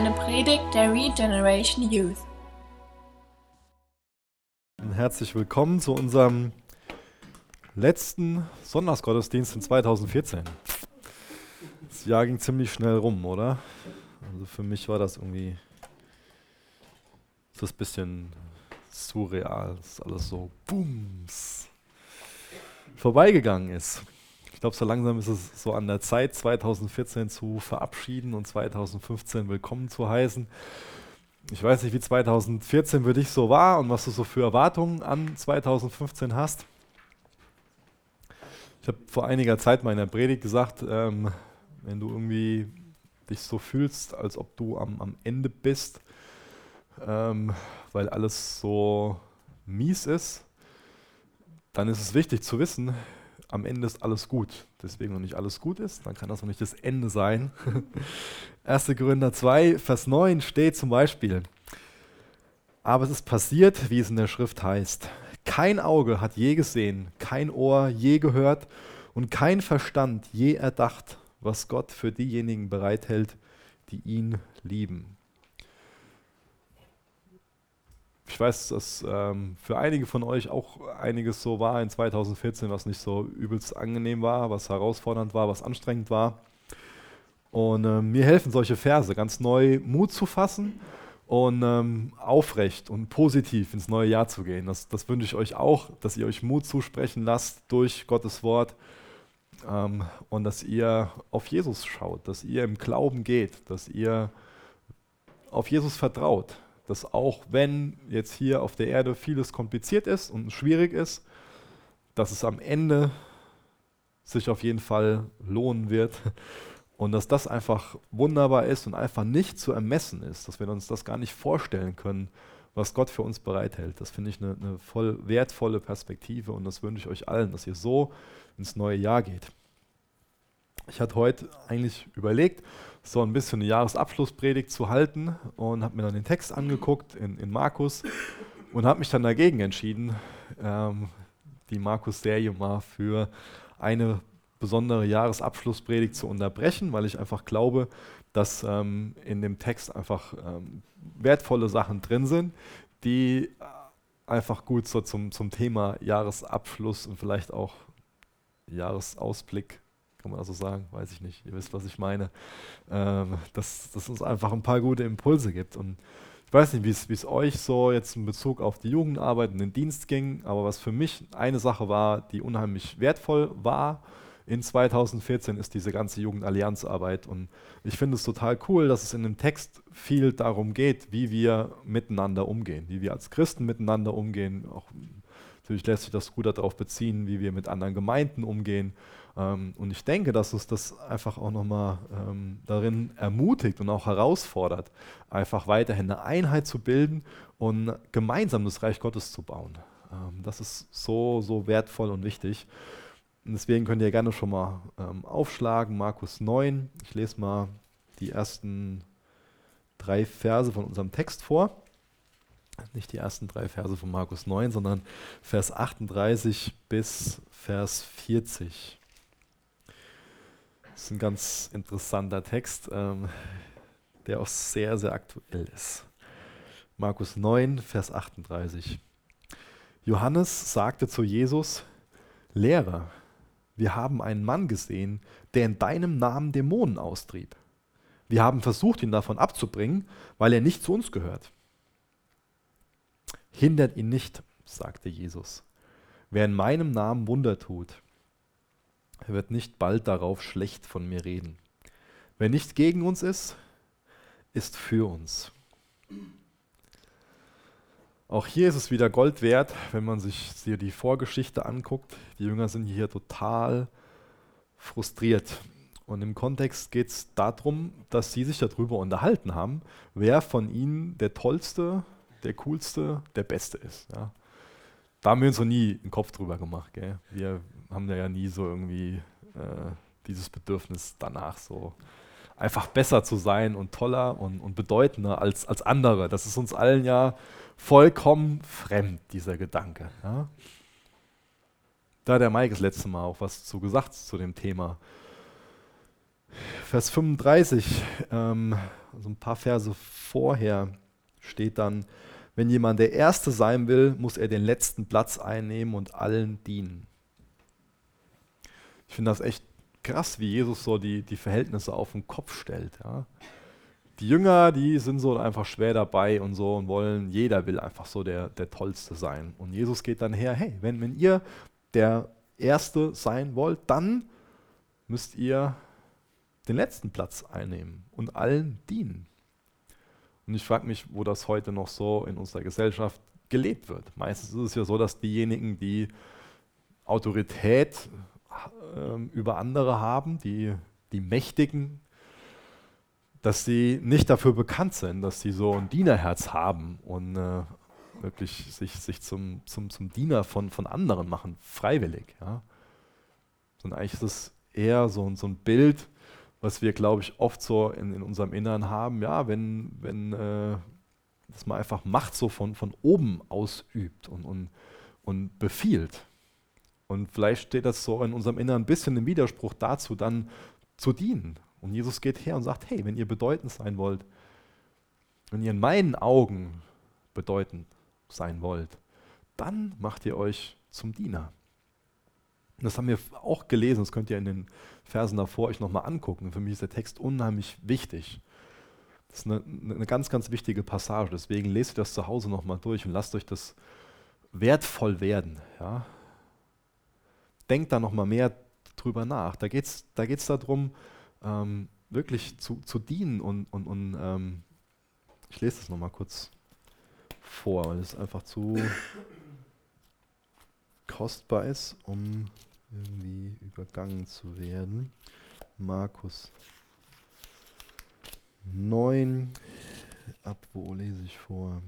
eine Predigt der Regeneration Youth. Herzlich willkommen zu unserem letzten Sonntagsgottesdienst in 2014. Das Jahr ging ziemlich schnell rum, oder? Also für mich war das irgendwie so ein bisschen surreal, dass alles so booms vorbeigegangen ist. Ich glaube, so langsam ist es so an der Zeit, 2014 zu verabschieden und 2015 willkommen zu heißen. Ich weiß nicht, wie 2014 für dich so war und was du so für Erwartungen an 2015 hast. Ich habe vor einiger Zeit mal in der Predigt gesagt, ähm, wenn du irgendwie dich so fühlst, als ob du am, am Ende bist, ähm, weil alles so mies ist, dann ist es wichtig zu wissen, am Ende ist alles gut. Deswegen, wenn nicht alles gut ist, dann kann das noch nicht das Ende sein. 1. Korinther 2, Vers 9 steht zum Beispiel, aber es ist passiert, wie es in der Schrift heißt. Kein Auge hat je gesehen, kein Ohr je gehört und kein Verstand je erdacht, was Gott für diejenigen bereithält, die ihn lieben. Ich weiß, dass ähm, für einige von euch auch einiges so war in 2014, was nicht so übelst angenehm war, was herausfordernd war, was anstrengend war. Und äh, mir helfen solche Verse, ganz neu Mut zu fassen und ähm, aufrecht und positiv ins neue Jahr zu gehen. Das, das wünsche ich euch auch, dass ihr euch Mut zusprechen lasst durch Gottes Wort ähm, und dass ihr auf Jesus schaut, dass ihr im Glauben geht, dass ihr auf Jesus vertraut dass auch wenn jetzt hier auf der Erde vieles kompliziert ist und schwierig ist, dass es am Ende sich auf jeden Fall lohnen wird und dass das einfach wunderbar ist und einfach nicht zu ermessen ist, dass wir uns das gar nicht vorstellen können, was Gott für uns bereithält. Das finde ich eine, eine voll wertvolle Perspektive und das wünsche ich euch allen, dass ihr so ins neue Jahr geht. Ich hatte heute eigentlich überlegt, so ein bisschen eine Jahresabschlusspredigt zu halten und habe mir dann den Text angeguckt in, in Markus und habe mich dann dagegen entschieden, ähm, die Markus-Serie mal für eine besondere Jahresabschlusspredigt zu unterbrechen, weil ich einfach glaube, dass ähm, in dem Text einfach ähm, wertvolle Sachen drin sind, die einfach gut so zum, zum Thema Jahresabschluss und vielleicht auch Jahresausblick kann man also sagen, weiß ich nicht. Ihr wisst, was ich meine. Ähm, dass, dass uns einfach ein paar gute Impulse gibt. Und ich weiß nicht, wie es euch so jetzt in Bezug auf die Jugendarbeit und den Dienst ging, aber was für mich eine Sache war, die unheimlich wertvoll war in 2014, ist diese ganze Jugendallianzarbeit. Und ich finde es total cool, dass es in dem Text viel darum geht, wie wir miteinander umgehen, wie wir als Christen miteinander umgehen. Auch, natürlich lässt sich das gut darauf beziehen, wie wir mit anderen Gemeinden umgehen ähm, und ich denke, dass uns das einfach auch nochmal ähm, darin ermutigt und auch herausfordert, einfach weiterhin eine Einheit zu bilden und gemeinsam das Reich Gottes zu bauen. Ähm, das ist so, so wertvoll und wichtig. Und deswegen könnt ihr gerne schon mal ähm, aufschlagen, Markus 9. Ich lese mal die ersten drei Verse von unserem Text vor. Nicht die ersten drei Verse von Markus 9, sondern Vers 38 bis Vers 40. Das ist ein ganz interessanter Text, ähm, der auch sehr, sehr aktuell ist. Markus 9, Vers 38. Johannes sagte zu Jesus, Lehrer, wir haben einen Mann gesehen, der in deinem Namen Dämonen austrieb. Wir haben versucht, ihn davon abzubringen, weil er nicht zu uns gehört. Hindert ihn nicht, sagte Jesus. Wer in meinem Namen Wunder tut, wird nicht bald darauf schlecht von mir reden. Wer nicht gegen uns ist, ist für uns. Auch hier ist es wieder Gold wert, wenn man sich die Vorgeschichte anguckt. Die Jünger sind hier total frustriert. Und im Kontext geht es darum, dass sie sich darüber unterhalten haben, wer von ihnen der tollste, der coolste, der beste ist. Ja. Da haben wir uns noch nie einen Kopf drüber gemacht. Gell? Wir haben ja nie so irgendwie äh, dieses Bedürfnis danach so einfach besser zu sein und toller und, und bedeutender als, als andere. Das ist uns allen ja vollkommen fremd, dieser Gedanke. Ja? Da der Mike das letzte Mal auch was zu gesagt zu dem Thema. Vers 35 ähm, also ein paar Verse vorher, steht dann, wenn jemand der Erste sein will, muss er den letzten Platz einnehmen und allen dienen. Ich finde das echt krass, wie Jesus so die, die Verhältnisse auf den Kopf stellt. Ja. Die Jünger, die sind so einfach schwer dabei und so und wollen, jeder will einfach so der, der Tollste sein. Und Jesus geht dann her, hey, wenn, wenn ihr der Erste sein wollt, dann müsst ihr den letzten Platz einnehmen und allen dienen. Und ich frage mich, wo das heute noch so in unserer Gesellschaft gelebt wird. Meistens ist es ja so, dass diejenigen, die Autorität äh, über andere haben, die, die Mächtigen, dass sie nicht dafür bekannt sind, dass sie so ein Dienerherz haben und äh, wirklich sich, sich zum, zum, zum Diener von, von anderen machen, freiwillig. Ja. Sondern eigentlich ist es eher so, so ein Bild, was wir, glaube ich, oft so in, in unserem Innern haben, ja, wenn, wenn äh, das man einfach Macht so von, von oben ausübt und, und, und befiehlt. Und vielleicht steht das so in unserem Innern ein bisschen im Widerspruch dazu, dann zu dienen. Und Jesus geht her und sagt, hey, wenn ihr bedeutend sein wollt, wenn ihr in meinen Augen bedeutend sein wollt, dann macht ihr euch zum Diener. Das haben wir auch gelesen, das könnt ihr in den Versen davor euch nochmal angucken. Für mich ist der Text unheimlich wichtig. Das ist eine, eine ganz, ganz wichtige Passage. Deswegen lest ihr das zu Hause nochmal durch und lasst euch das wertvoll werden. Ja? Denkt da nochmal mehr drüber nach. Da geht es da geht's darum, ähm, wirklich zu, zu dienen und, und, und ähm, ich lese das nochmal kurz vor, weil es einfach zu kostbar ist, um irgendwie übergangen zu werden. Markus 9, ab wo lese ich vor?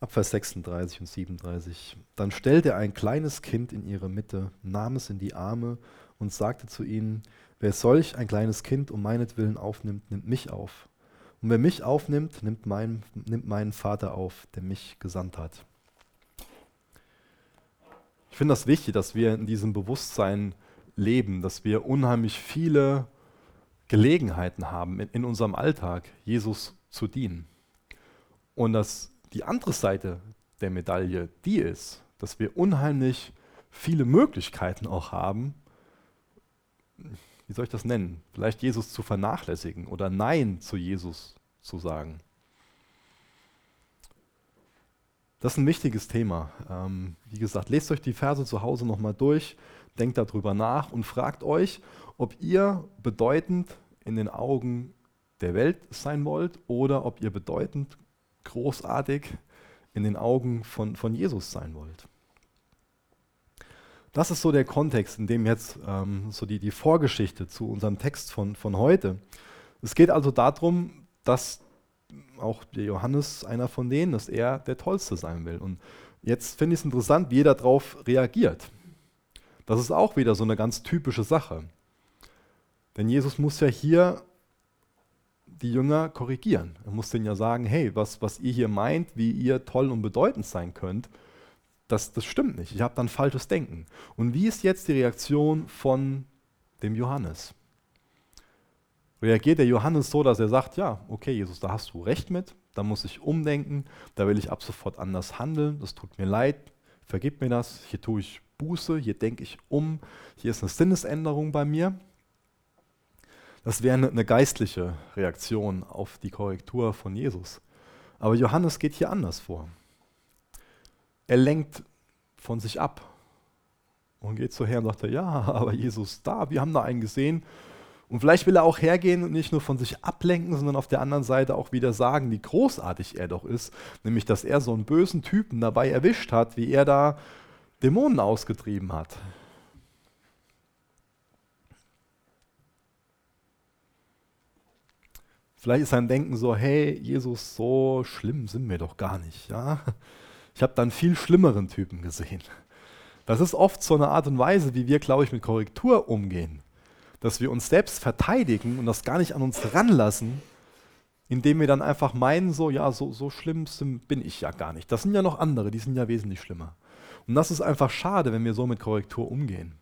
Ab Vers 36 und 37. Dann stellte er ein kleines Kind in ihre Mitte, nahm es in die Arme und sagte zu ihnen, wer solch ein kleines Kind um meinetwillen aufnimmt, nimmt mich auf. Und wer mich aufnimmt, nimmt, mein, nimmt meinen Vater auf, der mich gesandt hat. Ich finde das wichtig, dass wir in diesem Bewusstsein leben, dass wir unheimlich viele Gelegenheiten haben in, in unserem Alltag, Jesus zu dienen. Und dass die andere Seite der Medaille die ist, dass wir unheimlich viele Möglichkeiten auch haben, wie soll ich das nennen? Vielleicht Jesus zu vernachlässigen oder Nein zu Jesus zu sagen. Das ist ein wichtiges Thema. Ähm, wie gesagt, lest euch die Verse zu Hause nochmal durch, denkt darüber nach und fragt euch, ob ihr bedeutend in den Augen der Welt sein wollt oder ob ihr bedeutend großartig in den Augen von, von Jesus sein wollt. Das ist so der Kontext, in dem jetzt ähm, so die, die Vorgeschichte zu unserem Text von, von heute. Es geht also darum, dass auch der Johannes einer von denen, dass er der Tollste sein will. Und jetzt finde ich es interessant, wie er darauf reagiert. Das ist auch wieder so eine ganz typische Sache. Denn Jesus muss ja hier die Jünger korrigieren. Er muss denen ja sagen, hey, was, was ihr hier meint, wie ihr toll und bedeutend sein könnt, das, das stimmt nicht. Ich habe dann falsches Denken. Und wie ist jetzt die Reaktion von dem Johannes? Reagiert der Johannes so, dass er sagt, ja, okay, Jesus, da hast du recht mit, da muss ich umdenken, da will ich ab sofort anders handeln, das tut mir leid, vergib mir das, hier tue ich Buße, hier denke ich um, hier ist eine Sinnesänderung bei mir. Das wäre eine, geistliche Reaktion auf die Korrektur von Jesus. Aber Johannes geht hier anders vor. Er lenkt von sich ab und geht so her und sagt, ja, aber Jesus da, wir haben da einen gesehen, und vielleicht will er auch hergehen und nicht nur von sich ablenken, sondern auf der anderen Seite auch wieder sagen, wie großartig er doch ist. Nämlich, dass er so einen bösen Typen dabei erwischt hat, wie er da Dämonen ausgetrieben hat. Vielleicht ist sein Denken so, hey, Jesus, so schlimm sind wir doch gar nicht. Ja? Ich habe dann viel schlimmeren Typen gesehen. Das ist oft so eine Art und Weise, wie wir, glaube ich, mit Korrektur umgehen dass wir uns selbst verteidigen und das gar nicht an uns ranlassen, indem wir dann einfach meinen, so, ja, so, so schlimm bin ich ja gar nicht. Das sind ja noch andere, die sind ja wesentlich schlimmer. Und das ist einfach schade, wenn wir so mit Korrektur umgehen.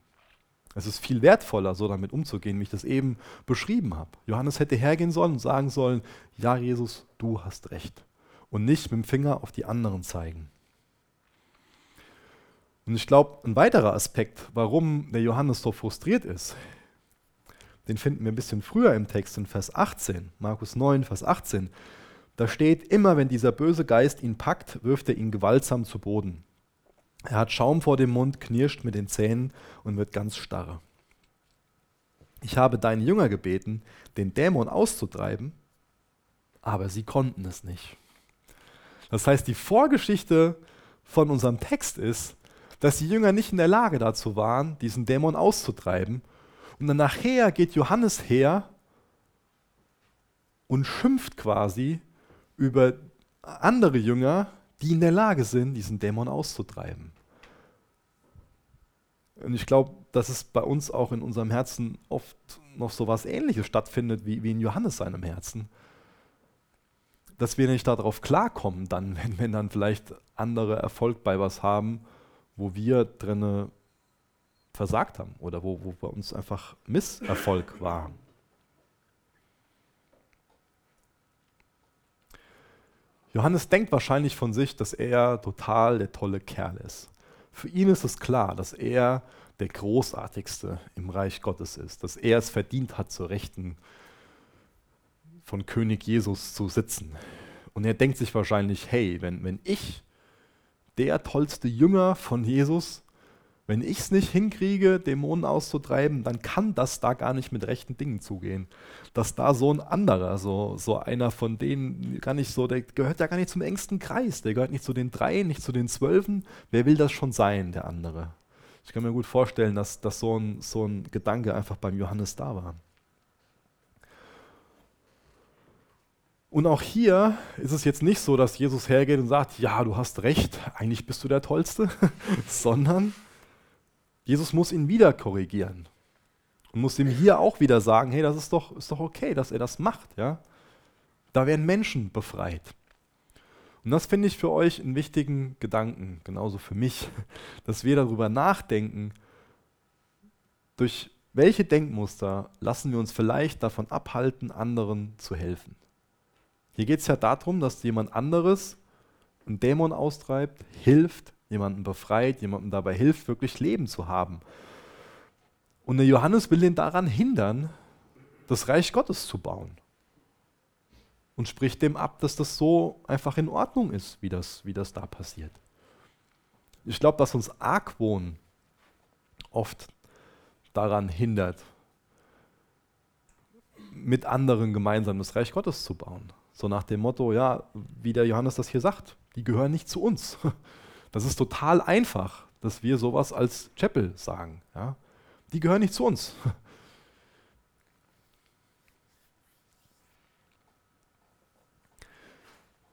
Es ist viel wertvoller, so damit umzugehen, wie ich das eben beschrieben habe. Johannes hätte hergehen sollen und sagen sollen, ja Jesus, du hast recht. Und nicht mit dem Finger auf die anderen zeigen. Und ich glaube, ein weiterer Aspekt, warum der Johannes so frustriert ist, den finden wir ein bisschen früher im Text in Vers 18, Markus 9, Vers 18. Da steht, immer wenn dieser böse Geist ihn packt, wirft er ihn gewaltsam zu Boden. Er hat Schaum vor dem Mund, knirscht mit den Zähnen und wird ganz starr. Ich habe deine Jünger gebeten, den Dämon auszutreiben, aber sie konnten es nicht. Das heißt, die Vorgeschichte von unserem Text ist, dass die Jünger nicht in der Lage dazu waren, diesen Dämon auszutreiben. Und dann nachher geht Johannes her und schimpft quasi über andere Jünger, die in der Lage sind, diesen Dämon auszutreiben. Und ich glaube, dass es bei uns auch in unserem Herzen oft noch so was Ähnliches stattfindet wie, wie in Johannes seinem Herzen. Dass wir nicht darauf klarkommen, dann, wenn, wenn dann vielleicht andere Erfolg bei was haben, wo wir drinne versagt haben oder wo, wo bei uns einfach Misserfolg war. Johannes denkt wahrscheinlich von sich, dass er total der tolle Kerl ist. Für ihn ist es klar, dass er der Großartigste im Reich Gottes ist, dass er es verdient hat, zur Rechten von König Jesus zu sitzen. Und er denkt sich wahrscheinlich, hey, wenn, wenn ich der tollste Jünger von Jesus. Wenn ich es nicht hinkriege, Dämonen auszutreiben, dann kann das da gar nicht mit rechten Dingen zugehen. Dass da so ein anderer, so, so einer von denen, gar nicht so, der gehört ja gar nicht zum engsten Kreis, der gehört nicht zu den dreien, nicht zu den zwölfen. Wer will das schon sein, der andere? Ich kann mir gut vorstellen, dass, dass so, ein, so ein Gedanke einfach beim Johannes da war. Und auch hier ist es jetzt nicht so, dass Jesus hergeht und sagt, ja, du hast recht, eigentlich bist du der Tollste, sondern Jesus muss ihn wieder korrigieren und muss ihm hier auch wieder sagen, hey, das ist doch, ist doch okay, dass er das macht. Ja? Da werden Menschen befreit. Und das finde ich für euch einen wichtigen Gedanken, genauso für mich, dass wir darüber nachdenken, durch welche Denkmuster lassen wir uns vielleicht davon abhalten, anderen zu helfen. Hier geht es ja darum, dass jemand anderes einen Dämon austreibt, hilft, jemanden befreit, jemandem dabei hilft, wirklich Leben zu haben. Und der Johannes will ihn daran hindern, das Reich Gottes zu bauen. Und spricht dem ab, dass das so einfach in Ordnung ist, wie das, wie das da passiert. Ich glaube, dass uns Argwohn oft daran hindert, mit anderen gemeinsam das Reich Gottes zu bauen. So nach dem Motto, ja, wie der Johannes das hier sagt, die gehören nicht zu uns. Das ist total einfach, dass wir sowas als Chapel sagen. Ja? Die gehören nicht zu uns.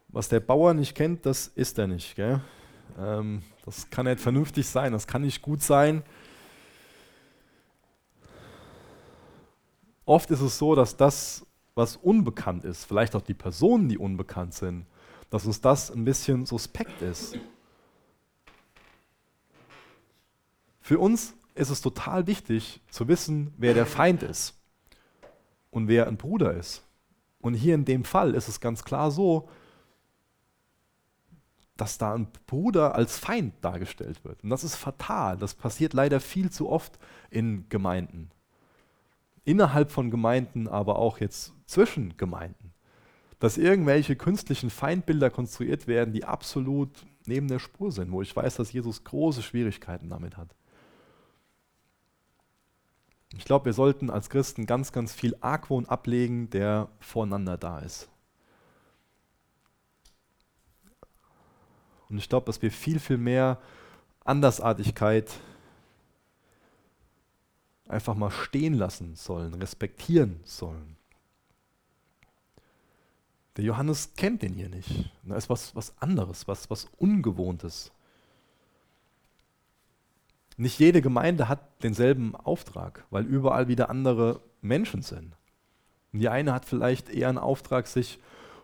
Was der Bauer nicht kennt, das ist er nicht. Ähm, das kann nicht vernünftig sein, das kann nicht gut sein. Oft ist es so, dass das was unbekannt ist, vielleicht auch die Personen, die unbekannt sind, dass uns das ein bisschen suspekt ist. Für uns ist es total wichtig zu wissen, wer der Feind ist und wer ein Bruder ist. Und hier in dem Fall ist es ganz klar so, dass da ein Bruder als Feind dargestellt wird. Und das ist fatal. Das passiert leider viel zu oft in Gemeinden innerhalb von Gemeinden, aber auch jetzt zwischen Gemeinden. Dass irgendwelche künstlichen Feindbilder konstruiert werden, die absolut neben der Spur sind, wo ich weiß, dass Jesus große Schwierigkeiten damit hat. Ich glaube, wir sollten als Christen ganz, ganz viel Argwohn ablegen, der voreinander da ist. Und ich glaube, dass wir viel, viel mehr Andersartigkeit einfach mal stehen lassen sollen, respektieren sollen. Der Johannes kennt den hier nicht. Da ist was, was anderes, was, was Ungewohntes. Nicht jede Gemeinde hat denselben Auftrag, weil überall wieder andere Menschen sind. Und die eine hat vielleicht eher einen Auftrag, sich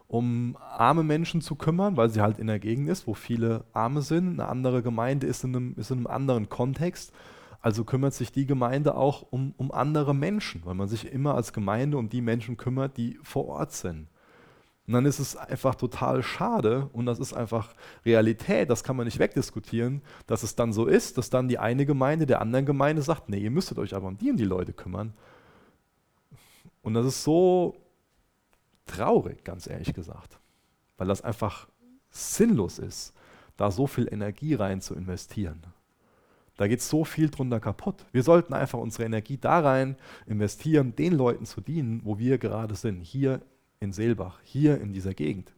um arme Menschen zu kümmern, weil sie halt in der Gegend ist, wo viele Arme sind. Eine andere Gemeinde ist in einem, ist in einem anderen Kontext Also kümmert sich die Gemeinde auch um, um andere Menschen, weil man sich immer als Gemeinde um die Menschen kümmert, die vor Ort sind. Und dann ist es einfach total schade und das ist einfach Realität, das kann man nicht wegdiskutieren, dass es dann so ist, dass dann die eine Gemeinde der anderen Gemeinde sagt, nee, ihr müsstet euch aber um die und die Leute kümmern. Und das ist so traurig, ganz ehrlich gesagt, weil das einfach sinnlos ist, da so viel Energie rein zu investieren. Da geht so viel drunter kaputt. Wir sollten einfach unsere Energie da rein investieren, den Leuten zu dienen, wo wir gerade sind, hier in Seelbach, hier in dieser Gegend.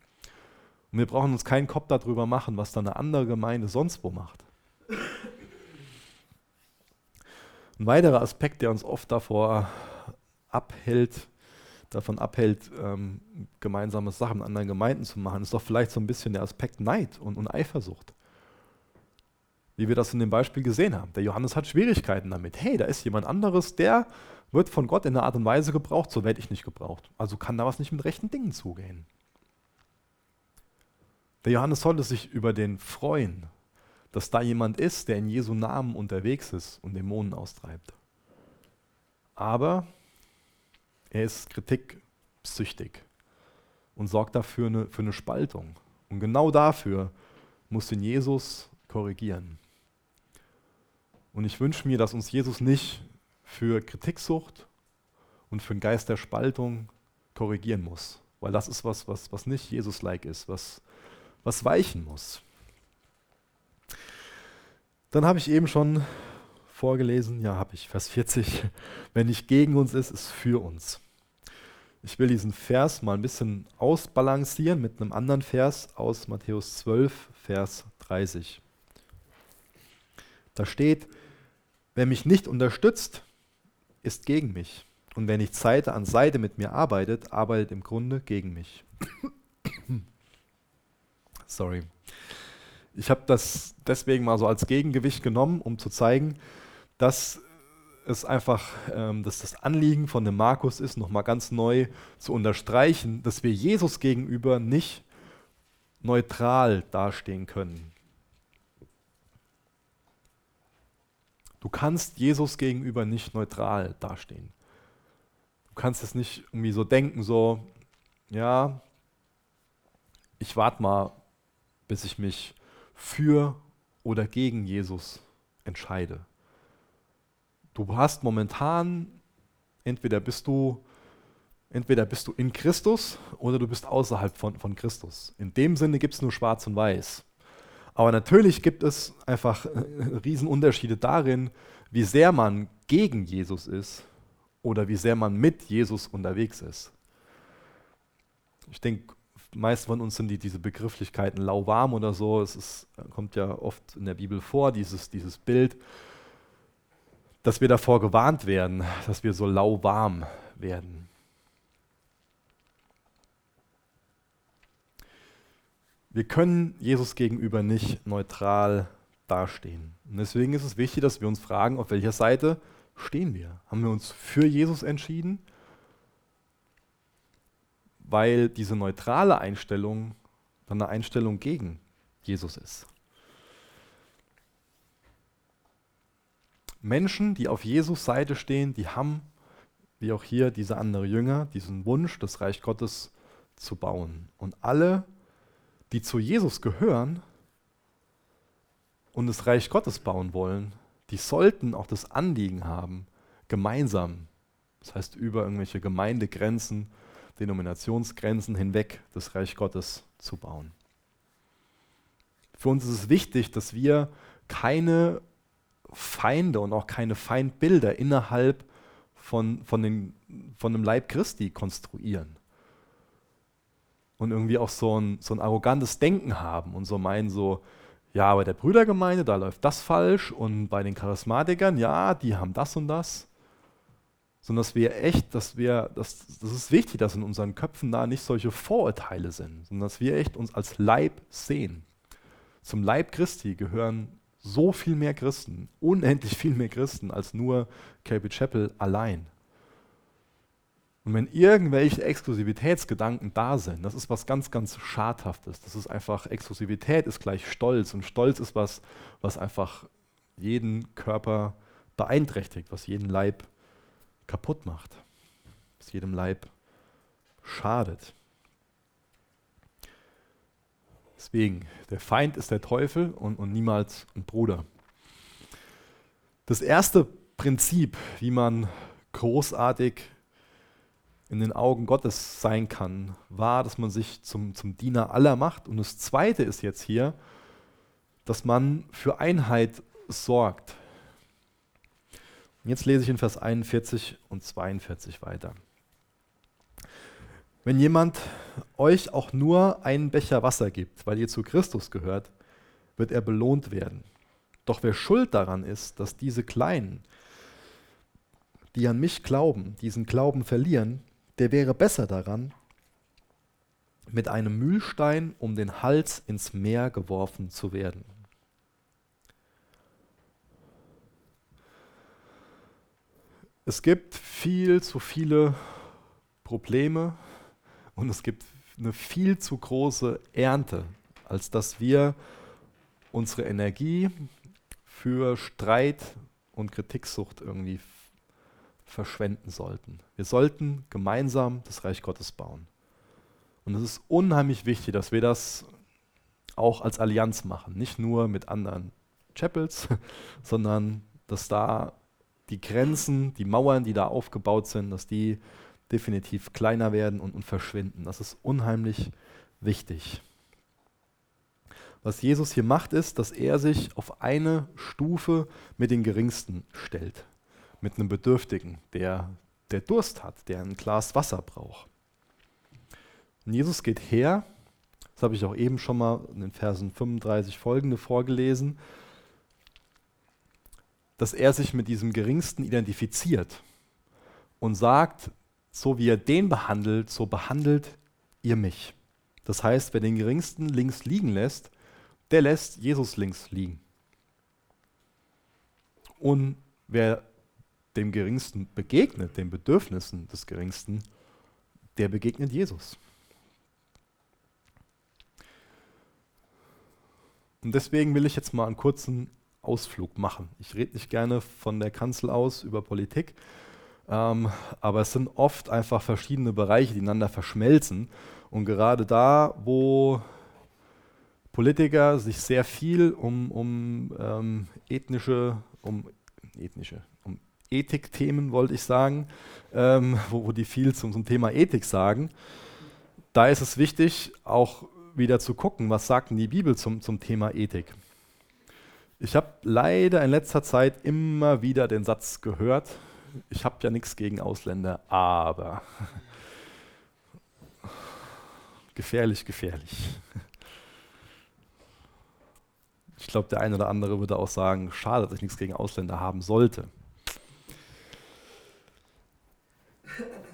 Und wir brauchen uns keinen Kopf darüber machen, was da eine andere Gemeinde sonst wo macht. Ein weiterer Aspekt, der uns oft davor abhält, davon abhält, ähm, gemeinsame Sachen mit anderen Gemeinden zu machen, ist doch vielleicht so ein bisschen der Aspekt Neid und, und Eifersucht wie wir das in dem Beispiel gesehen haben. Der Johannes hat Schwierigkeiten damit. Hey, da ist jemand anderes, der wird von Gott in einer Art und Weise gebraucht, so werde ich nicht gebraucht. Also kann da was nicht mit rechten Dingen zugehen. Der Johannes sollte sich über den freuen, dass da jemand ist, der in Jesu Namen unterwegs ist und Dämonen austreibt. Aber er ist kritiksüchtig und sorgt dafür eine, für eine Spaltung. Und genau dafür muss ihn Jesus korrigieren. Und ich wünsche mir, dass uns Jesus nicht für Kritiksucht und für den Geist der Spaltung korrigieren muss. Weil das ist was, was, was nicht Jesus-like ist, was, was weichen muss. Dann habe ich eben schon vorgelesen, ja, habe ich, Vers 40, wenn nicht gegen uns ist, ist für uns. Ich will diesen Vers mal ein bisschen ausbalancieren mit einem anderen Vers aus Matthäus 12, Vers 30. Da steht, Wer mich nicht unterstützt, ist gegen mich. Und wer nicht Seite an Seite mit mir arbeitet, arbeitet im Grunde gegen mich. Sorry. Ich habe das deswegen mal so als Gegengewicht genommen, um zu zeigen, dass es einfach, ähm, dass das Anliegen von dem Markus ist, nochmal ganz neu zu unterstreichen, dass wir Jesus gegenüber nicht neutral dastehen können. Du kannst Jesus gegenüber nicht neutral dastehen. Du kannst es nicht irgendwie so denken, so, ja, ich warte mal, bis ich mich für oder gegen Jesus entscheide. Du hast momentan, entweder bist du, entweder bist du in Christus oder du bist außerhalb von, von Christus. In dem Sinne gibt es nur schwarz und weiß. Aber natürlich gibt es einfach äh, Riesenunterschiede darin, wie sehr man gegen Jesus ist oder wie sehr man mit Jesus unterwegs ist. Ich denke, meist von uns sind die, diese Begrifflichkeiten lauwarm oder so. Es ist, kommt ja oft in der Bibel vor, dieses, dieses Bild, dass wir davor gewarnt werden, dass wir so lauwarm werden. Wir können Jesus gegenüber nicht neutral dastehen. Und deswegen ist es wichtig, dass wir uns fragen, auf welcher Seite stehen wir? Haben wir uns für Jesus entschieden? Weil diese neutrale Einstellung dann eine Einstellung gegen Jesus ist. Menschen, die auf Jesus Seite stehen, die haben, wie auch hier diese andere Jünger, diesen Wunsch, das Reich Gottes zu bauen. Und alle die zu Jesus gehören und das Reich Gottes bauen wollen, die sollten auch das Anliegen haben, gemeinsam, das heißt über irgendwelche Gemeindegrenzen, Denominationsgrenzen hinweg das Reich Gottes zu bauen. Für uns ist es wichtig, dass wir keine Feinde und auch keine Feindbilder innerhalb von, von, den, von dem Leib Christi konstruieren und irgendwie auch so ein, so ein arrogantes Denken haben und so meinen so, ja, bei der Brüdergemeinde, da läuft das falsch und bei den Charismatikern, ja, die haben das und das. Sondern dass wir echt, dass wir, das, das ist wichtig, dass in unseren Köpfen da nicht solche Vorurteile sind, sondern dass wir echt uns als Leib sehen. Zum Leib Christi gehören so viel mehr Christen, unendlich viel mehr Christen als nur Calvary Chapel allein. Und wenn irgendwelche Exklusivitätsgedanken da sind, das ist was ganz, ganz Schadhaftes. Das ist einfach, Exklusivität ist gleich Stolz und Stolz ist was, was einfach jeden Körper beeinträchtigt, was jeden Leib kaputt macht, was jedem Leib schadet. Deswegen, der Feind ist der Teufel und, und niemals ein Bruder. Das erste Prinzip, wie man großartig in den Augen Gottes sein kann, war, dass man sich zum, zum Diener aller macht. Und das zweite ist jetzt hier, dass man für Einheit sorgt. Und jetzt lese ich in Vers 41 und 42 weiter. Wenn jemand euch auch nur einen Becher Wasser gibt, weil ihr zu Christus gehört, wird er belohnt werden. Doch wer schuld daran ist, dass diese Kleinen, die an mich glauben, diesen Glauben verlieren, der wäre besser daran, mit einem Mühlstein um den Hals ins Meer geworfen zu werden. Es gibt viel zu viele Probleme und es gibt eine viel zu große Ernte, als dass wir unsere Energie für Streit und Kritiksucht irgendwie verschwenden sollten. Wir sollten gemeinsam das Reich Gottes bauen. Und es ist unheimlich wichtig, dass wir das auch als Allianz machen. Nicht nur mit anderen Chapels, sondern dass da die Grenzen, die Mauern, die da aufgebaut sind, dass die definitiv kleiner werden und, und verschwinden. Das ist unheimlich wichtig. Was Jesus hier macht, ist, dass er sich auf eine Stufe mit den Geringsten stellt. Mit einem Bedürftigen, der, der Durst hat, der ein Glas Wasser braucht. Und Jesus geht her, das habe ich auch eben schon mal in den Versen 35 folgende vorgelesen, dass er sich mit diesem Geringsten identifiziert und sagt, so wie er den behandelt, so behandelt ihr mich. Das heißt, wer den Geringsten links liegen lässt, der lässt Jesus links liegen. Und wer dem Geringsten begegnet, den Bedürfnissen des Geringsten, der begegnet Jesus. Und deswegen will ich jetzt mal einen kurzen Ausflug machen. Ich rede nicht gerne von der Kanzel aus über Politik, ähm, aber es sind oft einfach verschiedene Bereiche, die ineinander verschmelzen. Und gerade da, wo Politiker sich sehr viel um, um ähm, ethnische, um ethnische, Ethikthemen, wollte ich sagen, ähm, wo, wo, die viel zum, zum Thema Ethik sagen, da ist es wichtig, auch wieder zu gucken, was sagt denn die Bibel zum, zum Thema Ethik. Ich habe leider in letzter Zeit immer wieder den Satz gehört, ich habe ja nichts gegen Ausländer, aber gefährlich, gefährlich. Ich glaube, der eine oder andere würde auch sagen, schade, dass ich nichts gegen Ausländer haben sollte.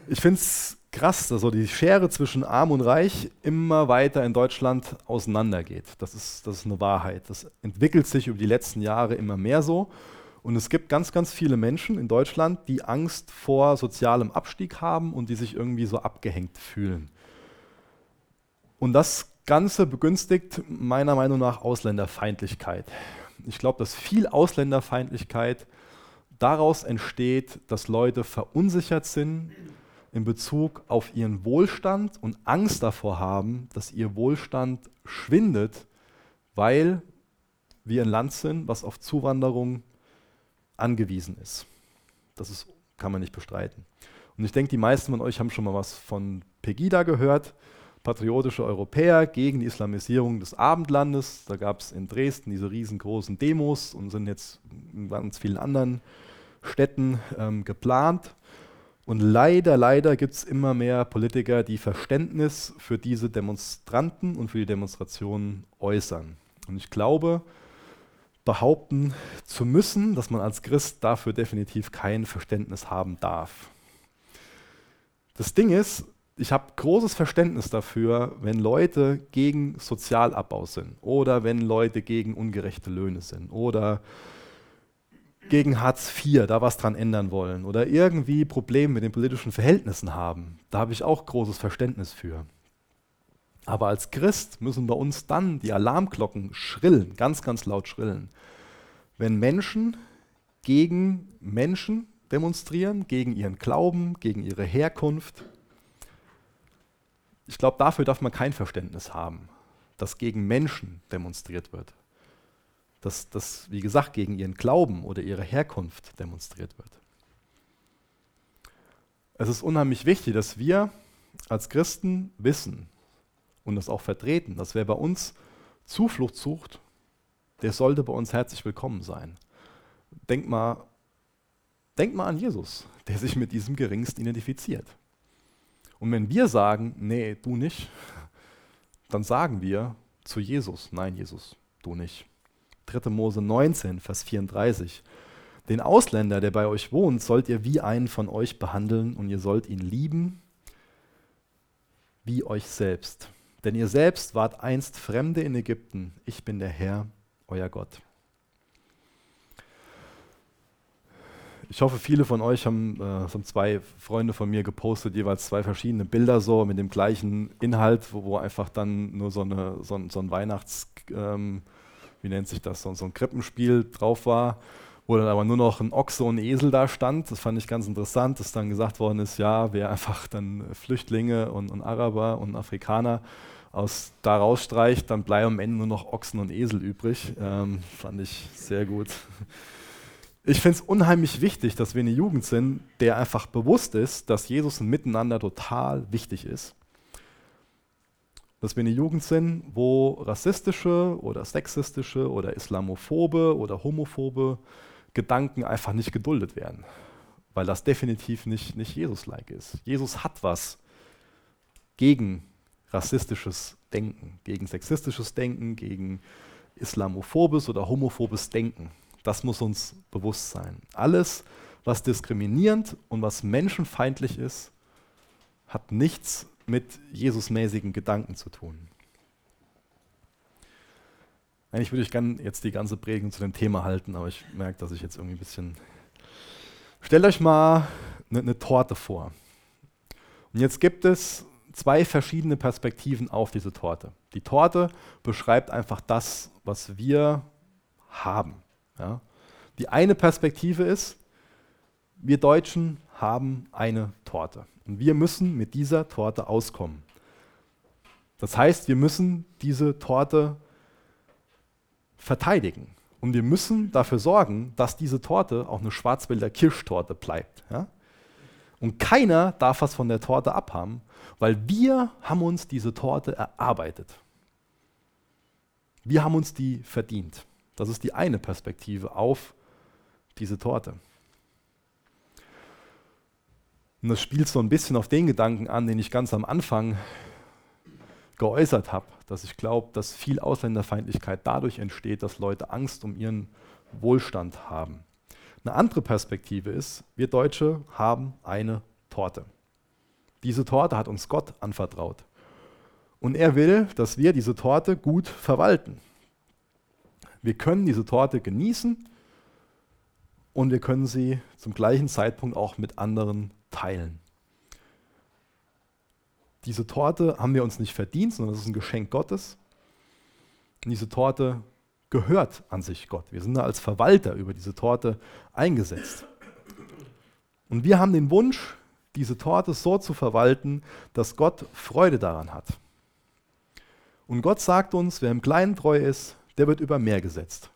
Ich finde es krass, dass so die Schere zwischen Arm und Reich immer weiter in Deutschland auseinandergeht. Das ist, das ist eine Wahrheit. Das entwickelt sich über die letzten Jahre immer mehr so. Und es gibt ganz, ganz viele Menschen in Deutschland, die Angst vor sozialem Abstieg haben und die sich irgendwie so abgehängt fühlen. Und das Ganze begünstigt meiner Meinung nach Ausländerfeindlichkeit. Ich glaube, dass viel Ausländerfeindlichkeit daraus entsteht, dass Leute verunsichert sind in Bezug auf ihren Wohlstand und Angst davor haben, dass ihr Wohlstand schwindet, weil wir ein Land sind, was auf Zuwanderung angewiesen ist. Das ist, kann man nicht bestreiten. Und ich denke, die meisten von euch haben schon mal was von Pegida gehört. Patriotische Europäer gegen die Islamisierung des Abendlandes. Da gab es in Dresden diese riesengroßen Demos und sind jetzt in ganz vielen anderen Städten ähm, geplant. Und leider, leider gibt es immer mehr Politiker, die Verständnis für diese Demonstranten und für die Demonstrationen äußern. Und ich glaube, behaupten zu müssen, dass man als Christ dafür definitiv kein Verständnis haben darf. Das Ding ist, ich habe großes Verständnis dafür, wenn Leute gegen Sozialabbau sind oder wenn Leute gegen ungerechte Löhne sind oder gegen Hartz IV da was dran ändern wollen oder irgendwie Probleme mit den politischen Verhältnissen haben. Da habe ich auch großes Verständnis für. Aber als Christ müssen bei uns dann die Alarmglocken schrillen, ganz, ganz laut schrillen. Wenn Menschen gegen Menschen demonstrieren, gegen ihren Glauben, gegen ihre Herkunft. Ich glaube, dafür darf man kein Verständnis haben, dass gegen Menschen demonstriert wird. Dass das, wie gesagt, gegen ihren Glauben oder ihre Herkunft demonstriert wird. Es ist unheimlich wichtig, dass wir als Christen wissen und das auch vertreten, dass wer bei uns Zuflucht sucht, der sollte bei uns herzlich willkommen sein. Denk mal, denk mal an Jesus, der sich mit diesem Geringsten identifiziert. Und wenn wir sagen, nee, du nicht, dann sagen wir zu Jesus, nein, Jesus, du nicht. 3. Mose 19, Vers 34. Den Ausländer, der bei euch wohnt, sollt ihr wie einen von euch behandeln und ihr sollt ihn lieben wie euch selbst. Denn ihr selbst wart einst Fremde in Ägypten. Ich bin der Herr, euer Gott. Ich hoffe, viele von euch haben, äh, haben zwei Freunde von mir gepostet, jeweils zwei verschiedene Bilder so mit dem gleichen Inhalt, wo, wo einfach dann nur so, eine, so, ein, so ein Weihnachts, ähm, wie nennt sich das, so, so ein Krippenspiel drauf war wo dann aber nur noch ein Ochse und ein Esel da stand. Das fand ich ganz interessant, dass dann gesagt worden ist, ja, wer einfach dann Flüchtlinge und, und Araber und Afrikaner aus da rausstreicht, dann bleiben am Ende nur noch Ochsen und Esel übrig. Ähm, fand ich sehr gut. Ich finde es unheimlich wichtig, dass wir eine Jugend sind, der einfach bewusst ist, dass Jesus ein Miteinander total wichtig ist. Dass wir eine Jugend sind, wo rassistische oder sexistische oder islamophobe oder homophobe Gedanken einfach nicht geduldet werden, weil das definitiv nicht, nicht Jesus-like ist. Jesus hat was gegen rassistisches Denken, gegen sexistisches Denken, gegen islamophobes oder homophobes Denken. Das muss uns bewusst sein. Alles, was diskriminierend und was menschenfeindlich ist, hat nichts mit Jesusmäßigen Gedanken zu tun. Eigentlich würde ich gerne jetzt die ganze Prägung zu dem Thema halten, aber ich merke, dass ich jetzt irgendwie ein bisschen. Stellt euch mal eine, eine Torte vor. Und jetzt gibt es zwei verschiedene Perspektiven auf diese Torte. Die Torte beschreibt einfach das, was wir haben. Ja? Die eine Perspektive ist, wir Deutschen haben eine Torte. Und wir müssen mit dieser Torte auskommen. Das heißt, wir müssen diese Torte verteidigen. Und wir müssen dafür sorgen, dass diese Torte auch eine Schwarzwälder Kirschtorte bleibt. Ja? Und keiner darf was von der Torte abhaben, weil wir haben uns diese Torte erarbeitet. Wir haben uns die verdient. Das ist die eine Perspektive auf diese Torte. Und das spielt so ein bisschen auf den Gedanken an, den ich ganz am Anfang geäußert habe, dass ich glaube, dass viel Ausländerfeindlichkeit dadurch entsteht, dass Leute Angst um ihren Wohlstand haben. Eine andere Perspektive ist, wir Deutsche haben eine Torte. Diese Torte hat uns Gott anvertraut. Und er will, dass wir diese Torte gut verwalten. Wir können diese Torte genießen und wir können sie zum gleichen Zeitpunkt auch mit anderen teilen diese Torte haben wir uns nicht verdient, sondern das ist ein Geschenk Gottes. Und diese Torte gehört an sich Gott. Wir sind da als Verwalter über diese Torte eingesetzt. Und wir haben den Wunsch, diese Torte so zu verwalten, dass Gott Freude daran hat. Und Gott sagt uns, wer im Kleinen treu ist, der wird über mehr gesetzt.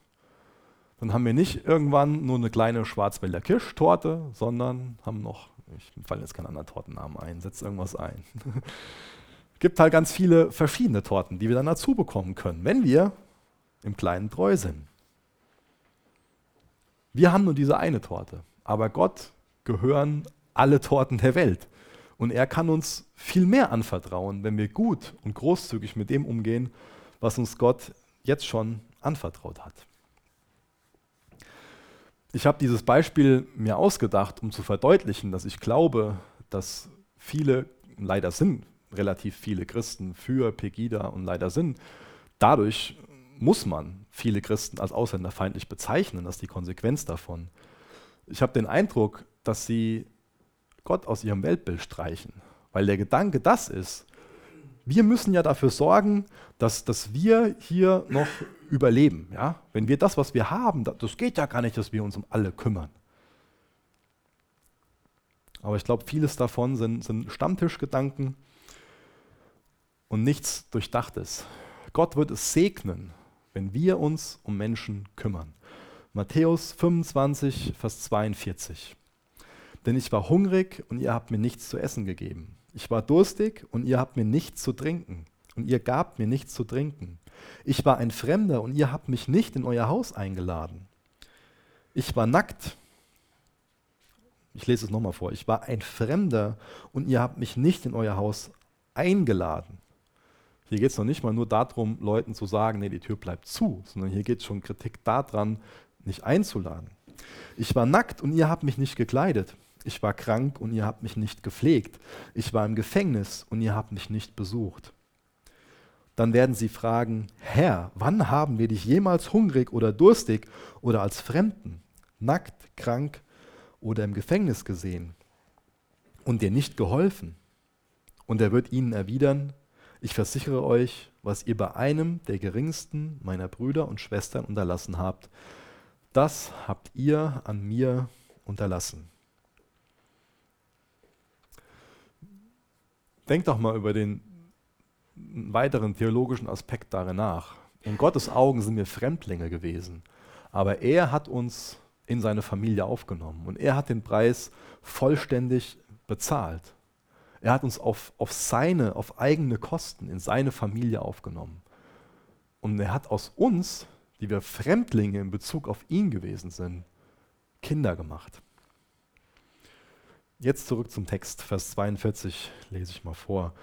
Dann haben wir nicht irgendwann nur eine kleine Schwarzwälder Kirschtorte, sondern haben noch ich falle jetzt keinen anderen Tortennamen ein, setzt irgendwas ein. gibt halt ganz viele verschiedene Torten, die wir dann dazu bekommen können, wenn wir im Kleinen treu sind. Wir haben nur diese eine Torte, aber Gott gehören alle Torten der Welt. Und er kann uns viel mehr anvertrauen, wenn wir gut und großzügig mit dem umgehen, was uns Gott jetzt schon anvertraut hat. Ich habe dieses Beispiel mir ausgedacht, um zu verdeutlichen, dass ich glaube, dass viele, leider sind relativ viele Christen für Pegida und leider sind. Dadurch muss man viele Christen als ausländerfeindlich bezeichnen, das ist die Konsequenz davon. Ich habe den Eindruck, dass sie Gott aus ihrem Weltbild streichen, weil der Gedanke das ist, wir müssen ja dafür sorgen, dass, dass wir hier noch überleben. Ja? Wenn wir das, was wir haben, das geht ja gar nicht, dass wir uns um alle kümmern. Aber ich glaube, vieles davon sind, sind Stammtischgedanken und nichts Durchdachtes. Gott wird es segnen, wenn wir uns um Menschen kümmern. Matthäus 25, Vers 42. Denn ich war hungrig und ihr habt mir nichts zu essen gegeben. Ich war durstig und ihr habt mir nichts zu trinken. Und ihr gabt mir nichts zu trinken. Ich war ein Fremder und ihr habt mich nicht in euer Haus eingeladen. Ich war nackt. Ich lese es nochmal vor. Ich war ein Fremder und ihr habt mich nicht in euer Haus eingeladen. Hier geht es noch nicht mal nur darum, Leuten zu sagen, nee, die Tür bleibt zu, sondern hier geht es schon Kritik daran, nicht einzuladen. Ich war nackt und ihr habt mich nicht gekleidet. Ich war krank und ihr habt mich nicht gepflegt. Ich war im Gefängnis und ihr habt mich nicht besucht. Dann werden sie fragen, Herr, wann haben wir dich jemals hungrig oder durstig oder als Fremden, nackt, krank oder im Gefängnis gesehen und dir nicht geholfen? Und er wird ihnen erwidern, ich versichere euch, was ihr bei einem der geringsten meiner Brüder und Schwestern unterlassen habt, das habt ihr an mir unterlassen. Denkt doch mal über den weiteren theologischen Aspekt darin nach. In Gottes Augen sind wir Fremdlinge gewesen, aber er hat uns in seine Familie aufgenommen und er hat den Preis vollständig bezahlt. Er hat uns auf, auf seine, auf eigene Kosten in seine Familie aufgenommen. Und er hat aus uns die wir Fremdlinge in Bezug auf ihn gewesen sind, Kinder gemacht. Jetzt zurück zum Text, Vers 42 lese ich mal vor.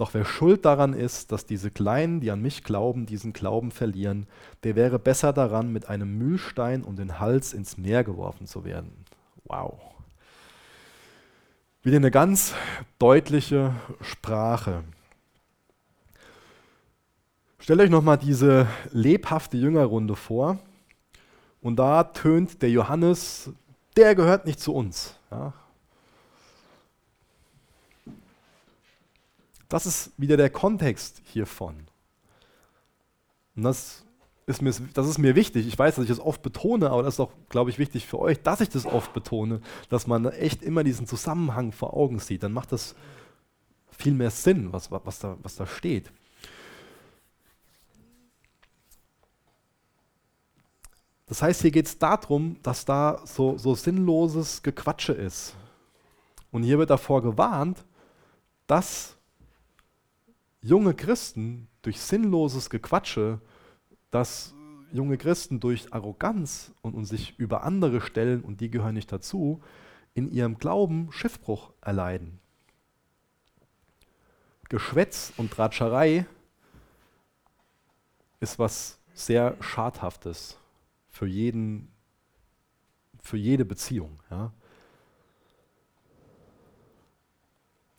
Doch wer schuld daran ist, dass diese Kleinen, die an mich glauben, diesen Glauben verlieren, der wäre besser daran, mit einem Mühlstein um den Hals ins Meer geworfen zu werden. Wow. Wieder eine ganz deutliche Sprache. Stellt euch nochmal diese lebhafte Jüngerrunde vor. Und da tönt der Johannes, der gehört nicht zu uns. Ja. Das ist wieder der Kontext hiervon. Und das ist, mir, das ist mir wichtig. Ich weiß, dass ich das oft betone, aber das ist auch, glaube ich, wichtig für euch, dass ich das oft betone, dass man echt immer diesen Zusammenhang vor Augen sieht. Dann macht das viel mehr Sinn, was, was, da, was da steht. Das heißt, hier geht es darum, dass da so, so sinnloses Gequatsche ist. Und hier wird davor gewarnt, dass junge Christen durch sinnloses Gequatsche, dass junge Christen durch Arroganz und, und sich über andere stellen, und die gehören nicht dazu, in ihrem Glauben Schiffbruch erleiden. Geschwätz und Dratscherei ist was sehr Schadhaftes für jeden, für jede Beziehung. Ja.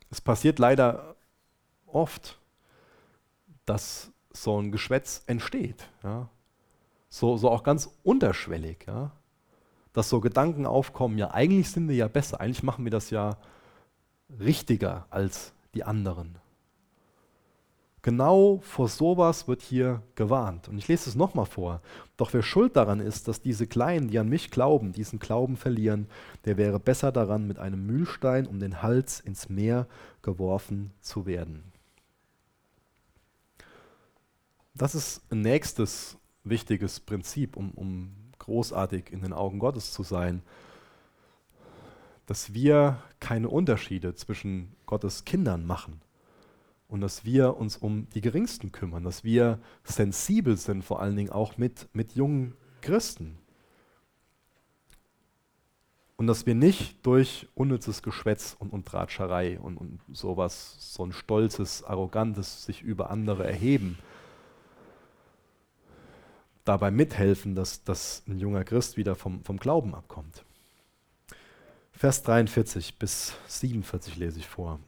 Es passiert leider oft, dass so ein Geschwätz entsteht. Ja. So, so auch ganz unterschwellig. Ja. Dass so Gedanken aufkommen, ja, eigentlich sind wir ja besser, eigentlich machen wir das ja richtiger als die anderen. Genau vor sowas wird hier gewarnt. Und ich lese es nochmal vor. Doch wer schuld daran ist, dass diese Kleinen, die an mich glauben, diesen Glauben verlieren, der wäre besser daran, mit einem Mühlstein um den Hals ins Meer geworfen zu werden. Das ist ein nächstes wichtiges Prinzip, um, um großartig in den Augen Gottes zu sein, dass wir keine Unterschiede zwischen Gottes Kindern machen und dass wir uns um die Geringsten kümmern, dass wir sensibel sind, vor allen Dingen auch mit, mit jungen Christen. Und dass wir nicht durch unnützes Geschwätz und, und Dratscherei und, und sowas, so ein stolzes, arrogantes sich über andere erheben, dabei mithelfen, dass, dass ein junger Christ wieder vom, vom Glauben abkommt. Vers 43 bis 47 lese ich vor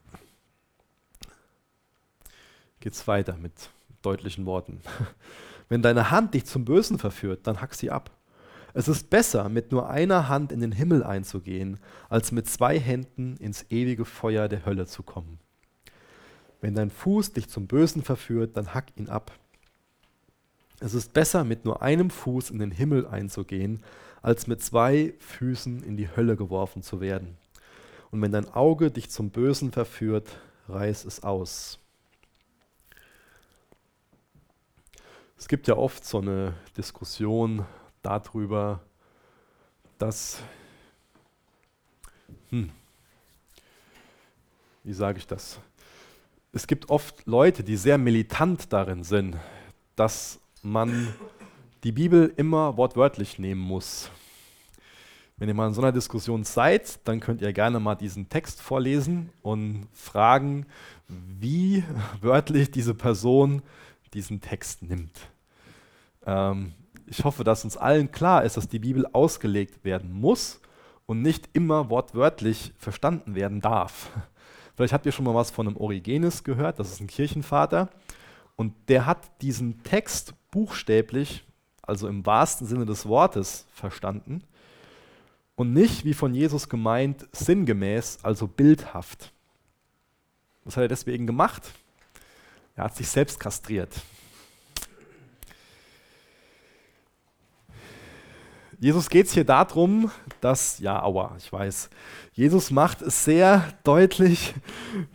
geht es weiter mit deutlichen Worten. Wenn deine Hand dich zum Bösen verführt, dann hack sie ab. Es ist besser, mit nur einer Hand in den Himmel einzugehen, als mit zwei Händen ins ewige Feuer der Hölle zu kommen. Wenn dein Fuß dich zum Bösen verführt, dann hack ihn ab. Es ist besser, mit nur einem Fuß in den Himmel einzugehen, als mit zwei Füßen in die Hölle geworfen zu werden. Und wenn dein Auge dich zum Bösen verführt, reiß es aus. Es gibt ja oft so eine Diskussion darüber, dass, hm, wie sage ich das? Es gibt oft Leute, die sehr militant darin sind, dass man die Bibel immer wortwörtlich nehmen muss. Wenn ihr mal in so einer Diskussion seid, dann könnt ihr gerne mal diesen Text vorlesen und fragen, wie wörtlich diese Person diesen Text nimmt. Ähm, ich hoffe, dass uns allen klar ist, dass die Bibel ausgelegt werden muss und nicht immer wortwörtlich verstanden werden darf. Vielleicht habt ihr schon mal was von einem Origenes gehört, das ist ein Kirchenvater. Und der hat diesen Text buchstäblich, also im wahrsten Sinne des Wortes, verstanden und nicht, wie von Jesus gemeint, sinngemäß, also bildhaft. Was hat er deswegen gemacht? Er hat sich selbst kastriert. Jesus geht es hier darum, dass, ja, aua, ich weiß, Jesus macht es sehr deutlich,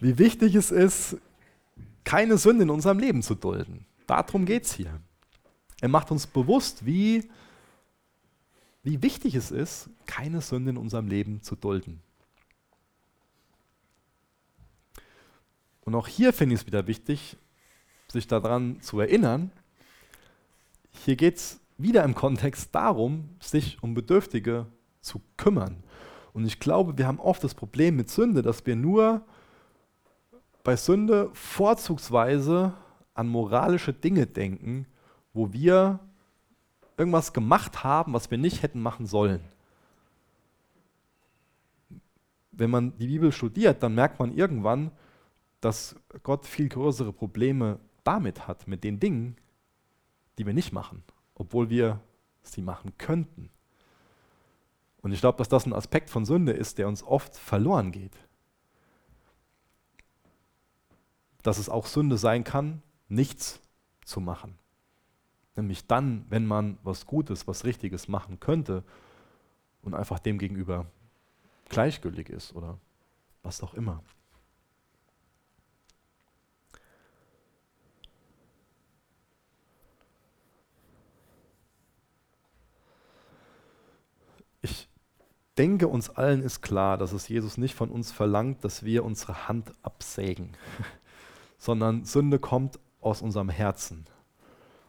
wie wichtig es ist, keine Sünde in unserem Leben zu dulden. Darum geht es hier. Er macht uns bewusst, wie, wie wichtig es ist, keine Sünde in unserem Leben zu dulden. Und auch hier finde ich es wieder wichtig, sich daran zu erinnern, hier geht es wieder im Kontext darum, sich um Bedürftige zu kümmern. Und ich glaube, wir haben oft das Problem mit Sünde, dass wir nur bei Sünde vorzugsweise an moralische Dinge denken, wo wir irgendwas gemacht haben, was wir nicht hätten machen sollen. Wenn man die Bibel studiert, dann merkt man irgendwann, dass Gott viel größere Probleme damit hat, mit den Dingen, die wir nicht machen obwohl wir sie machen könnten. Und ich glaube, dass das ein Aspekt von Sünde ist, der uns oft verloren geht. Dass es auch Sünde sein kann, nichts zu machen. Nämlich dann, wenn man was Gutes, was Richtiges machen könnte und einfach dem gegenüber gleichgültig ist oder was auch immer. Ich denke, uns allen ist klar, dass es Jesus nicht von uns verlangt, dass wir unsere Hand absägen, sondern Sünde kommt aus unserem Herzen.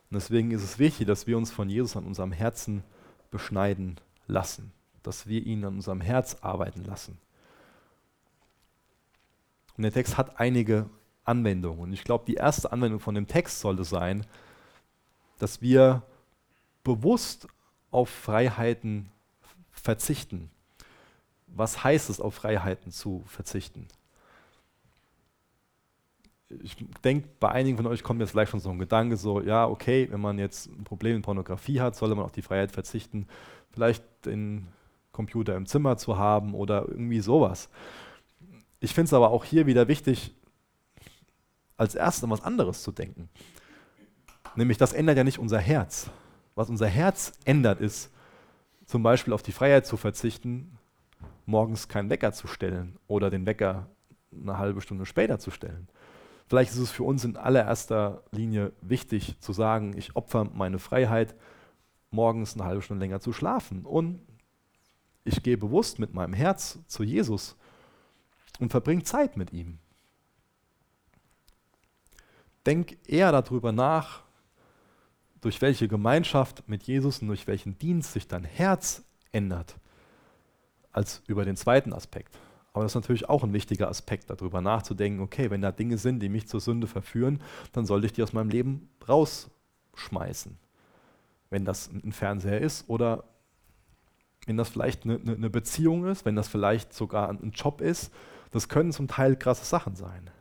Und deswegen ist es wichtig, dass wir uns von Jesus an unserem Herzen beschneiden lassen, dass wir ihn an unserem Herz arbeiten lassen. Und der Text hat einige Anwendungen. Und ich glaube, die erste Anwendung von dem Text sollte sein, dass wir bewusst auf Freiheiten verzichten. Was heißt es, auf Freiheiten zu verzichten? Ich denke, bei einigen von euch kommt jetzt vielleicht schon so ein Gedanke, so, ja, okay, wenn man jetzt ein Problem mit Pornografie hat, soll man auf die Freiheit verzichten, vielleicht den Computer im Zimmer zu haben oder irgendwie sowas. Ich finde es aber auch hier wieder wichtig, als erstes an was anderes zu denken. Nämlich, das ändert ja nicht unser Herz. Was unser Herz ändert, ist, zum Beispiel auf die Freiheit zu verzichten, morgens keinen Wecker zu stellen oder den Wecker eine halbe Stunde später zu stellen. Vielleicht ist es für uns in allererster Linie wichtig zu sagen, ich opfer meine Freiheit, morgens eine halbe Stunde länger zu schlafen. Und ich gehe bewusst mit meinem Herz zu Jesus und verbringe Zeit mit ihm. Denk eher darüber nach, durch welche Gemeinschaft mit Jesus und durch welchen Dienst sich dein Herz ändert, als über den zweiten Aspekt. Aber das ist natürlich auch ein wichtiger Aspekt, darüber nachzudenken, okay, wenn da Dinge sind, die mich zur Sünde verführen, dann sollte ich die aus meinem Leben rausschmeißen. Wenn das ein Fernseher ist oder wenn das vielleicht eine, eine Beziehung ist, wenn das vielleicht sogar ein Job ist, das können zum Teil krasse Sachen sein.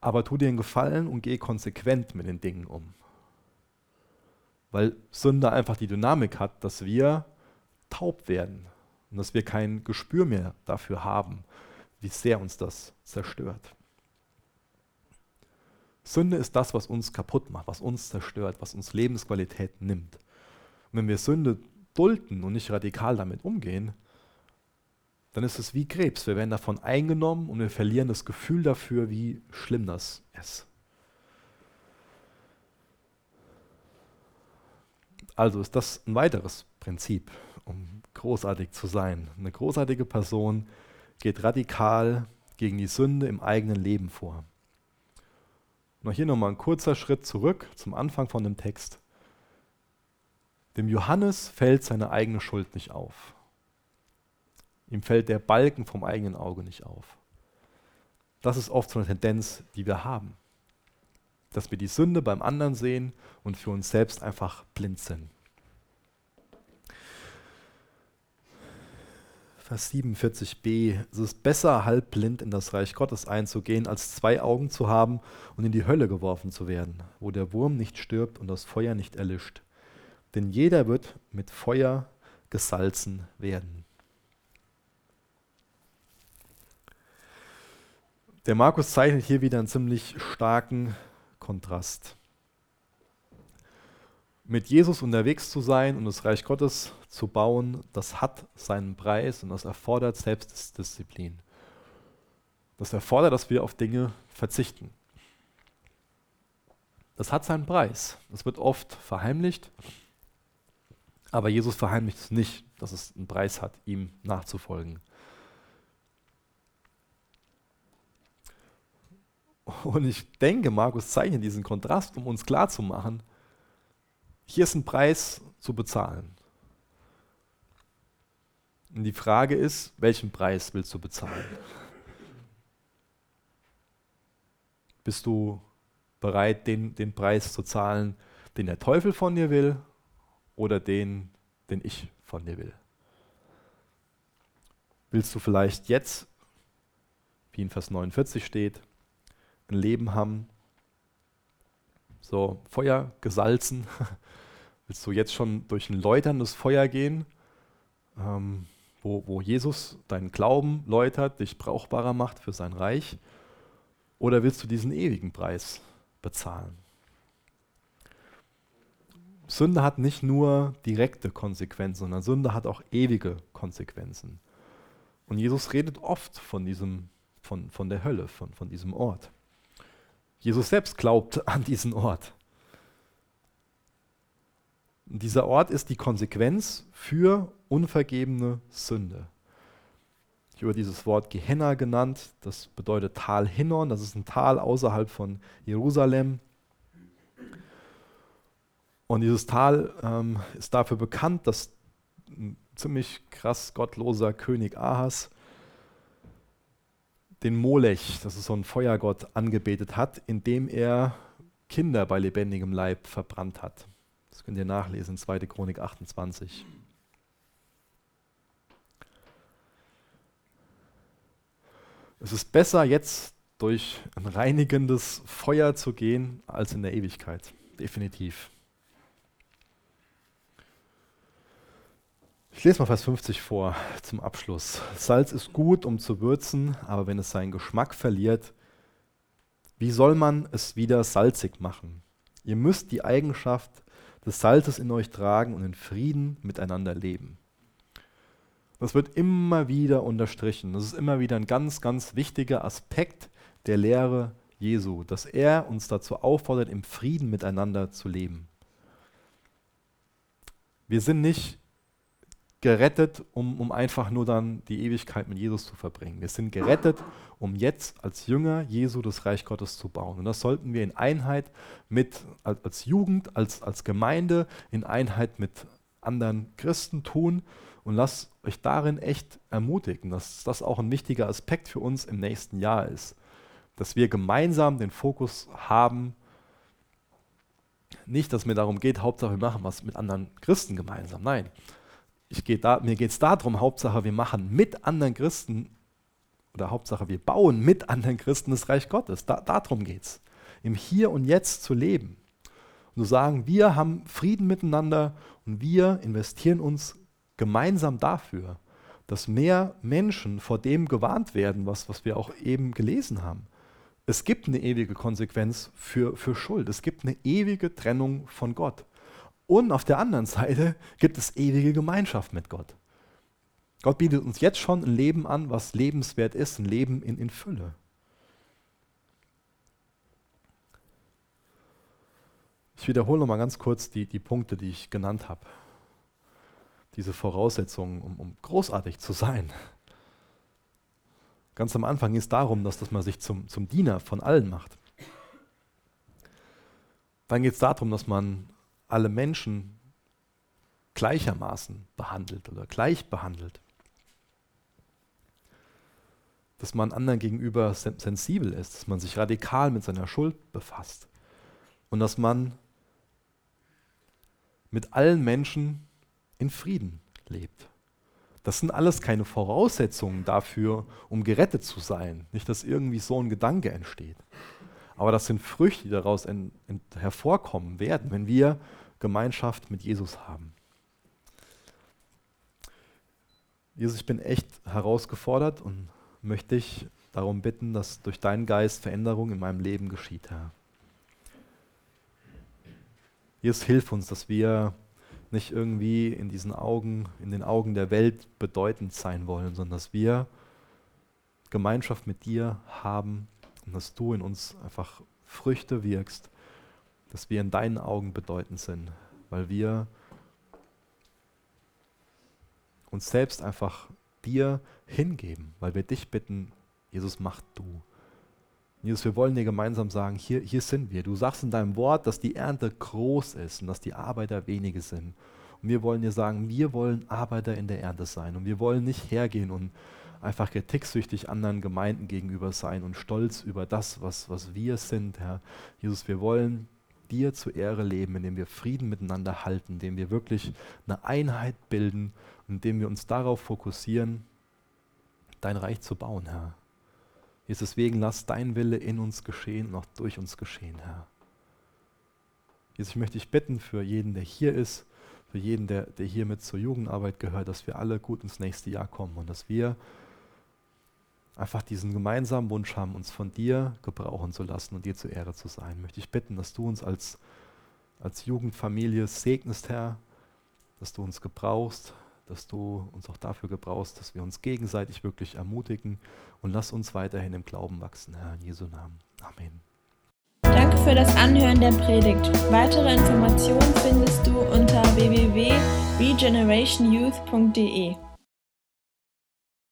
aber tu dir einen Gefallen und geh konsequent mit den Dingen um. Weil Sünde einfach die Dynamik hat, dass wir taub werden und dass wir kein Gespür mehr dafür haben, wie sehr uns das zerstört. Sünde ist das, was uns kaputt macht, was uns zerstört, was uns Lebensqualität nimmt. Und wenn wir Sünde dulden und nicht radikal damit umgehen, dann ist es wie Krebs. Wir werden davon eingenommen und wir verlieren das Gefühl dafür, wie schlimm das ist. Also ist das ein weiteres Prinzip, um großartig zu sein. Eine großartige Person geht radikal gegen die Sünde im eigenen Leben vor. Und hier nochmal ein kurzer Schritt zurück zum Anfang von dem Text. Dem Johannes fällt seine eigene Schuld nicht auf. Ihm fällt der Balken vom eigenen Auge nicht auf. Das ist oft so eine Tendenz, die wir haben. Dass wir die Sünde beim anderen sehen und für uns selbst einfach blind sind. Vers 47b. Es ist besser, halb blind in das Reich Gottes einzugehen, als zwei Augen zu haben und in die Hölle geworfen zu werden, wo der Wurm nicht stirbt und das Feuer nicht erlischt. Denn jeder wird mit Feuer gesalzen werden. Der Markus zeichnet hier wieder einen ziemlich starken Kontrast. Mit Jesus unterwegs zu sein und das Reich Gottes zu bauen, das hat seinen Preis und das erfordert Selbstdisziplin. Das erfordert, dass wir auf Dinge verzichten. Das hat seinen Preis. Das wird oft verheimlicht, aber Jesus verheimlicht es nicht, dass es einen Preis hat, ihm nachzufolgen. Und ich denke, Markus zeichnet diesen Kontrast, um uns klarzumachen, hier ist ein Preis zu bezahlen. Und die Frage ist, welchen Preis willst du bezahlen? Bist du bereit, den, den Preis zu zahlen, den der Teufel von dir will oder den, den ich von dir will? Willst du vielleicht jetzt, wie in Vers 49 steht, ein Leben haben, so Feuer gesalzen. Willst du jetzt schon durch ein läuterndes Feuer gehen, ähm, wo, wo Jesus deinen Glauben läutert, dich brauchbarer macht für sein Reich? Oder willst du diesen ewigen Preis bezahlen? Sünde hat nicht nur direkte Konsequenzen, sondern Sünde hat auch ewige Konsequenzen. Und Jesus redet oft von, diesem, von, von der Hölle, von, von diesem Ort. Jesus selbst glaubt an diesen Ort. Und dieser Ort ist die Konsequenz für unvergebene Sünde. Ich habe dieses Wort Gehenna genannt, das bedeutet Tal Hinnon, das ist ein Tal außerhalb von Jerusalem. Und dieses Tal ähm, ist dafür bekannt, dass ein ziemlich krass gottloser König Ahas den Molech, das ist so ein Feuergott, angebetet hat, indem er Kinder bei lebendigem Leib verbrannt hat. Das könnt ihr nachlesen, 2. Chronik 28. Es ist besser, jetzt durch ein reinigendes Feuer zu gehen, als in der Ewigkeit. Definitiv. Ich lese mal Vers 50 vor zum Abschluss. Salz ist gut, um zu würzen, aber wenn es seinen Geschmack verliert, wie soll man es wieder salzig machen? Ihr müsst die Eigenschaft des Salzes in euch tragen und in Frieden miteinander leben. Das wird immer wieder unterstrichen. Das ist immer wieder ein ganz, ganz wichtiger Aspekt der Lehre Jesu, dass er uns dazu auffordert, im Frieden miteinander zu leben. Wir sind nicht gerettet, um, um einfach nur dann die Ewigkeit mit Jesus zu verbringen. Wir sind gerettet, um jetzt als Jünger Jesu das Reich Gottes zu bauen. Und das sollten wir in Einheit mit, als, Jugend, als, als Gemeinde, in Einheit mit anderen Christen tun. Und lasst euch darin echt ermutigen, dass das auch ein wichtiger Aspekt für uns im nächsten Jahr ist. Dass wir gemeinsam den Fokus haben, nicht, dass mir darum geht, Hauptsache wir machen was mit anderen Christen gemeinsam. Nein, ich geh da, mir geht es darum, Hauptsache wir machen mit anderen Christen oder Hauptsache wir bauen mit anderen Christen das Reich Gottes. Da, darum geht es. Im Hier und Jetzt zu leben. Und zu sagen, wir haben Frieden miteinander und wir investieren uns gemeinsam dafür, dass mehr Menschen vor dem gewarnt werden, was, was wir auch eben gelesen haben. Es gibt eine ewige Konsequenz für, für Schuld. Es gibt eine ewige Trennung von Gott. Und auf der anderen Seite gibt es ewige Gemeinschaft mit Gott. Gott bietet uns jetzt schon ein Leben an, was lebenswert ist, ein Leben in, in Fülle. Ich wiederhole nochmal ganz kurz die, die Punkte, die ich genannt habe. Diese Voraussetzungen, um, um großartig zu sein. Ganz am Anfang geht es darum, dass, dass man sich zum, zum Diener von allen macht. Dann geht es darum, dass man alle Menschen gleichermaßen behandelt oder gleich behandelt dass man anderen gegenüber sensibel ist, dass man sich radikal mit seiner Schuld befasst und dass man mit allen Menschen in Frieden lebt. Das sind alles keine Voraussetzungen dafür, um gerettet zu sein. Nicht, dass irgendwie so ein Gedanke entsteht. Aber das sind Früchte, die daraus in, in, hervorkommen werden, wenn wir Gemeinschaft mit Jesus haben. Jesus, ich bin echt herausgefordert und möchte ich darum bitten, dass durch deinen Geist Veränderung in meinem Leben geschieht, Herr. Jesus, hilf uns, dass wir nicht irgendwie in diesen Augen, in den Augen der Welt bedeutend sein wollen, sondern dass wir Gemeinschaft mit dir haben und dass du in uns einfach Früchte wirkst, dass wir in deinen Augen bedeutend sind, weil wir uns selbst einfach dir hingeben, weil wir dich bitten, Jesus, mach du. Jesus, wir wollen dir gemeinsam sagen, hier, hier sind wir. Du sagst in deinem Wort, dass die Ernte groß ist und dass die Arbeiter wenige sind. Und wir wollen dir sagen, wir wollen Arbeiter in der Ernte sein. Und wir wollen nicht hergehen und einfach kritiksüchtig anderen Gemeinden gegenüber sein und stolz über das, was, was wir sind, Herr. Jesus, wir wollen dir zur Ehre leben, indem wir Frieden miteinander halten, indem wir wirklich eine Einheit bilden indem wir uns darauf fokussieren, dein Reich zu bauen, Herr. Jesus, deswegen lass dein Wille in uns geschehen und auch durch uns geschehen, Herr. Jesus, ich möchte dich bitten für jeden, der hier ist, für jeden, der, der hier mit zur Jugendarbeit gehört, dass wir alle gut ins nächste Jahr kommen und dass wir einfach diesen gemeinsamen Wunsch haben, uns von dir gebrauchen zu lassen und dir zur Ehre zu sein. Möchte ich bitten, dass du uns als, als Jugendfamilie segnest, Herr, dass du uns gebrauchst, dass du uns auch dafür gebrauchst, dass wir uns gegenseitig wirklich ermutigen und lass uns weiterhin im Glauben wachsen, Herr, in Jesu Namen. Amen. Danke für das Anhören der Predigt. Weitere Informationen findest du unter www.regenerationyouth.de.